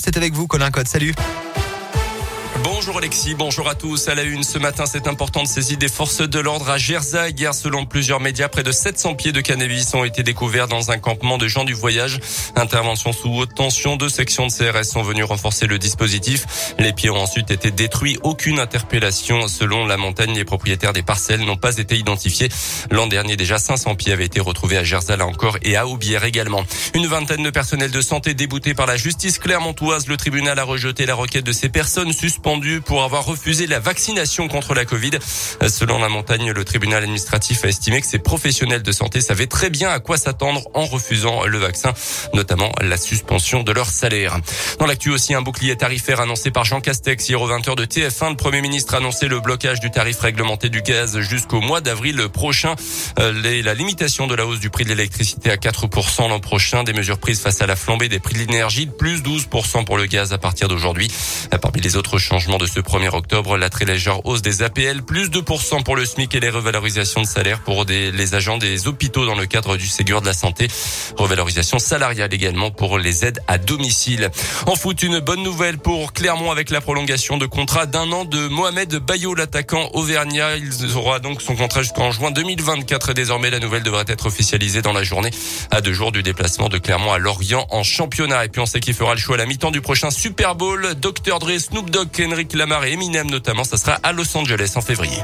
C'est avec vous, Colin Code. Salut. Bonjour Alexis, bonjour à tous. À la une ce matin, cette importante saisie des forces de l'ordre à Jersey. Hier, selon plusieurs médias, près de 700 pieds de cannabis ont été découverts dans un campement de gens du voyage. Intervention sous haute tension. Deux sections de CRS sont venues renforcer le dispositif. Les pieds ont ensuite été détruits. Aucune interpellation. Selon la montagne, les propriétaires des parcelles n'ont pas été identifiés. L'an dernier, déjà 500 pieds avaient été retrouvés à Jersey là encore et à Aubière également. Une vingtaine de personnels de santé déboutés par la justice clermontoise. Le tribunal a rejeté la requête de ces personnes suspendues pour avoir refusé la vaccination contre la Covid. Selon la montagne, le tribunal administratif a estimé que ces professionnels de santé savaient très bien à quoi s'attendre en refusant le vaccin, notamment la suspension de leur salaire. Dans l'actu aussi, un bouclier tarifaire annoncé par Jean Castex hier au 20h de TF1. Le Premier ministre a annoncé le blocage du tarif réglementé du gaz jusqu'au mois d'avril prochain. Euh, la limitation de la hausse du prix de l'électricité à 4% l'an prochain. Des mesures prises face à la flambée des prix de l'énergie, plus 12% pour le gaz à partir d'aujourd'hui. Parmi les autres changements, de ce 1er octobre, la très légère hausse des APL, plus 2% pour le SMIC et les revalorisations de salaire pour les agents des hôpitaux dans le cadre du Ségur de la Santé. Revalorisation salariale également pour les aides à domicile. En foot, une bonne nouvelle pour Clermont avec la prolongation de contrat d'un an de Mohamed Bayo, l'attaquant auvergnat. Il aura donc son contrat jusqu'en juin 2024 désormais la nouvelle devrait être officialisée dans la journée à deux jours du déplacement de Clermont à Lorient en championnat. Et puis on sait qu'il fera le choix à la mi-temps du prochain Super Bowl. Dr. Dre, Snoop Dogg, Henrik Lamar et Eminem notamment. Ça sera à Los Angeles en février.